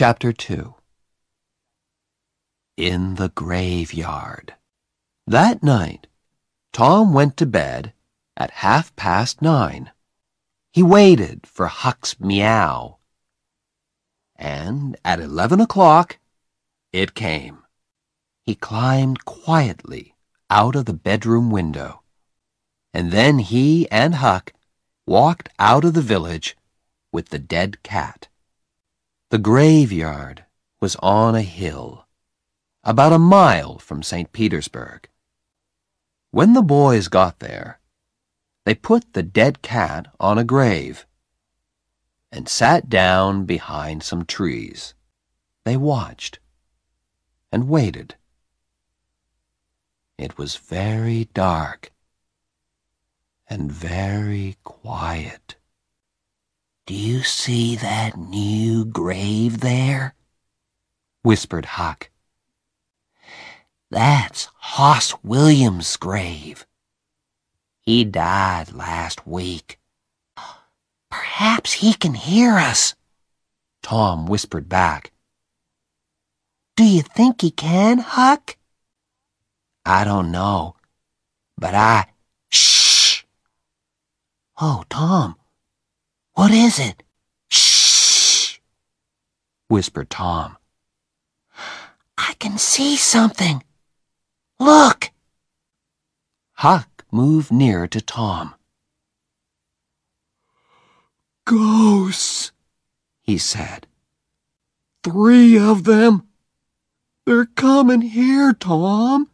Chapter 2 In the Graveyard That night, Tom went to bed at half past nine. He waited for Huck's meow. And at eleven o'clock, it came. He climbed quietly out of the bedroom window. And then he and Huck walked out of the village with the dead cat. The graveyard was on a hill, about a mile from St. Petersburg. When the boys got there, they put the dead cat on a grave and sat down behind some trees. They watched and waited. It was very dark and very quiet. Do you see that new grave there? whispered Huck. That's Hoss Williams' grave. He died last week. Perhaps he can hear us, Tom whispered back. Do you think he can, Huck? I don't know, but I. Shh! Oh, Tom, what is it? Shh! whispered Tom. I can see something. Look! Huck moved nearer to Tom. Ghosts, he said. Three of them. They're coming here, Tom.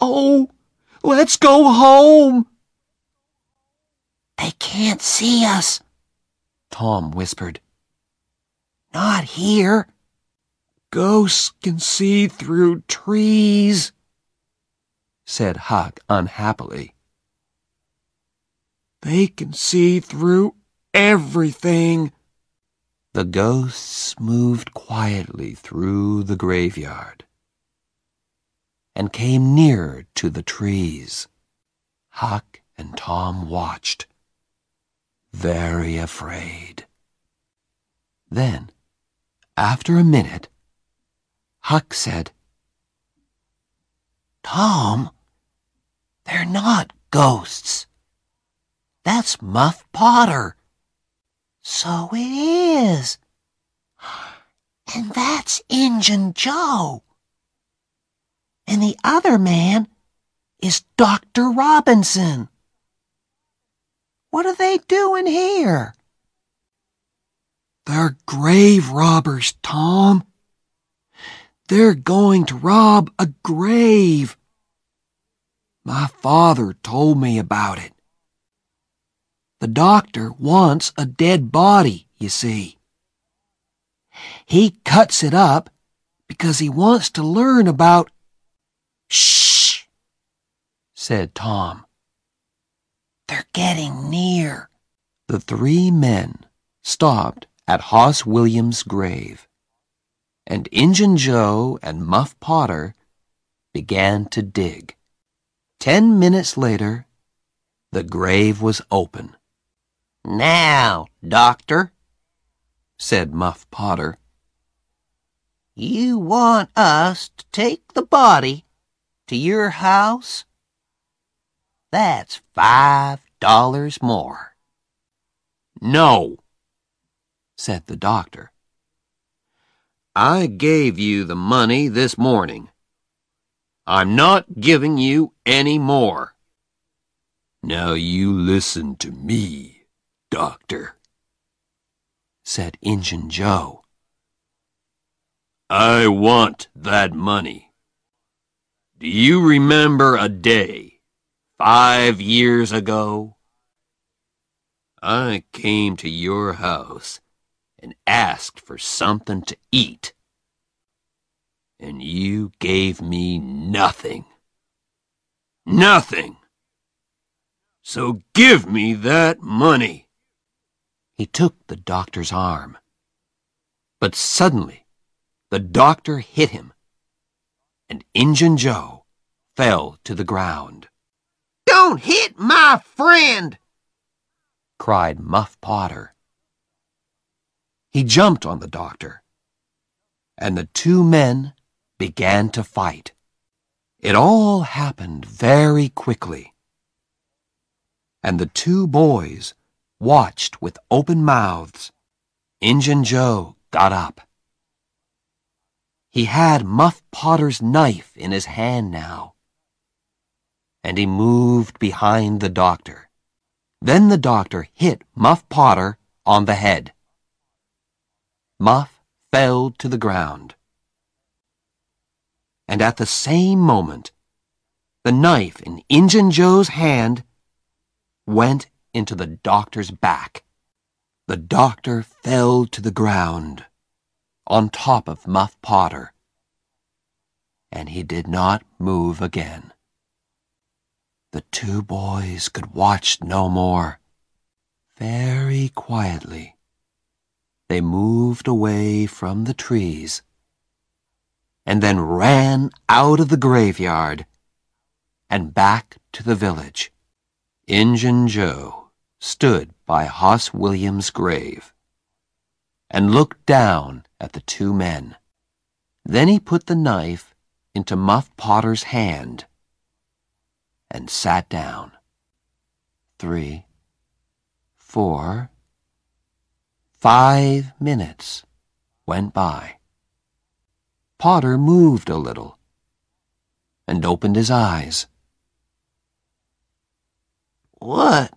Oh, let's go home. They can't see us, Tom whispered. Not here. Ghosts can see through trees, said Huck unhappily. They can see through everything. The ghosts moved quietly through the graveyard and came nearer to the trees. Huck and Tom watched, very afraid. Then, after a minute, Huck said, Tom, they're not ghosts. That's Muff Potter. So it is. And that's Injun Joe. And the other man is Dr. Robinson. What are they doing here? They're grave robbers, Tom. They're going to rob a grave. My father told me about it. The doctor wants a dead body, you see. He cuts it up because he wants to learn about. Shh, said Tom. They're getting near. The three men stopped at Hoss Williams' grave, and Injun Joe and Muff Potter began to dig. Ten minutes later, the grave was open. Now, Doctor, said Muff Potter, you want us to take the body to your house? That's five dollars more. No, said the doctor. I gave you the money this morning. I'm not giving you any more. Now you listen to me doctor, said Injun Joe. I want that money. Do you remember a day, five years ago? I came to your house and asked for something to eat. And you gave me nothing. Nothing. So give me that money. He took the doctor's arm. But suddenly, the doctor hit him, and Injun Joe fell to the ground. Don't hit my friend! cried Muff Potter. He jumped on the doctor and the two men began to fight. It all happened very quickly, and the two boys watched with open mouths. Injun Joe got up. He had Muff Potter's knife in his hand now, and he moved behind the doctor. Then the doctor hit Muff Potter on the head. Muff fell to the ground. And at the same moment, the knife in Injun Joe's hand went into the doctor's back. The doctor fell to the ground on top of Muff Potter, and he did not move again. The two boys could watch no more. Very quietly, they moved away from the trees and then ran out of the graveyard and back to the village. Injun Joe stood by Hoss Williams' grave and looked down at the two men. Then he put the knife into Muff Potter's hand and sat down. Three, four, five minutes went by. Potter moved a little and opened his eyes. What?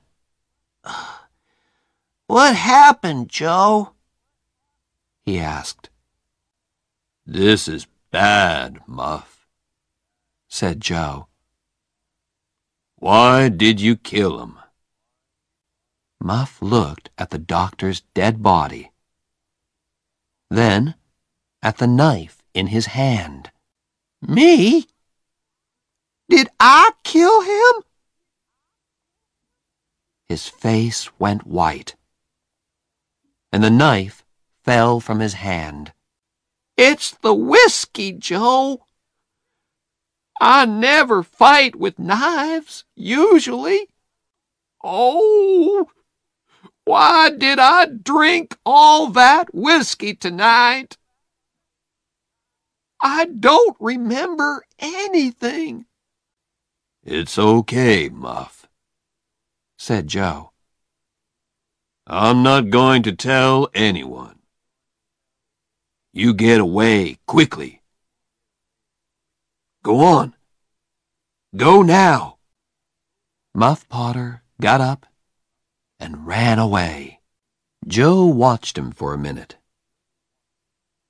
What happened, Joe? He asked. This is bad, Muff, said Joe. Why did you kill him? Muff looked at the doctor's dead body, then at the knife in his hand. Me? Did I kill him? His face went white, and the knife fell from his hand. It's the whiskey, Joe. I never fight with knives, usually. Oh, why did I drink all that whiskey tonight? I don't remember anything. It's okay, Muff, said Joe. I'm not going to tell anyone. You get away quickly. Go on. Go now. Muff Potter got up and ran away. Joe watched him for a minute.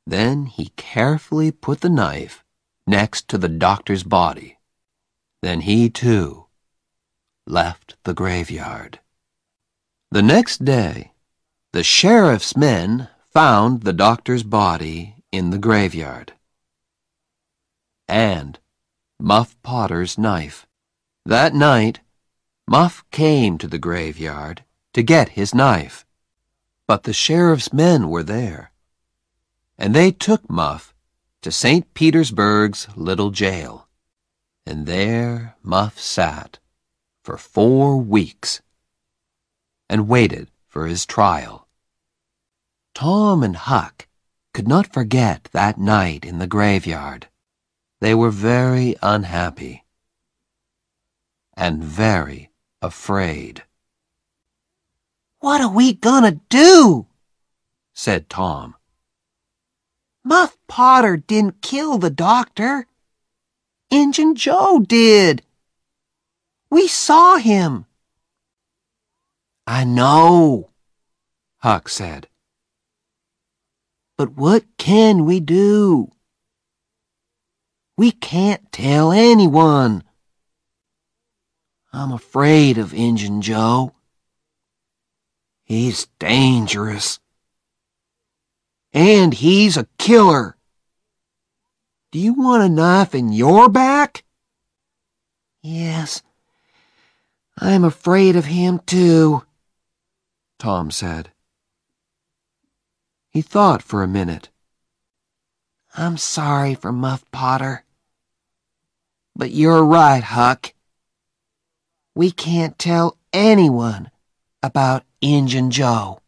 Then he carefully put the knife next to the doctor's body. Then he, too, left the graveyard. The next day, the sheriff's men found the doctor's body in the graveyard. And Muff Potter's knife. That night, Muff came to the graveyard to get his knife. But the sheriff's men were there, and they took Muff to St. Petersburg's little jail. And there Muff sat for four weeks and waited for his trial. Tom and Huck could not forget that night in the graveyard. They were very unhappy and very afraid. What are we gonna do? said Tom. Muff Potter didn't kill the doctor. Injun Joe did. We saw him. I know, Huck said. But what can we do? We can't tell anyone. I'm afraid of Injun Joe. He's dangerous. And he's a killer. Do you want a knife in your back? Yes. I'm afraid of him too, Tom said. He thought for a minute. I'm sorry for Muff Potter. But you're right, Huck. We can't tell anyone about Injun Joe.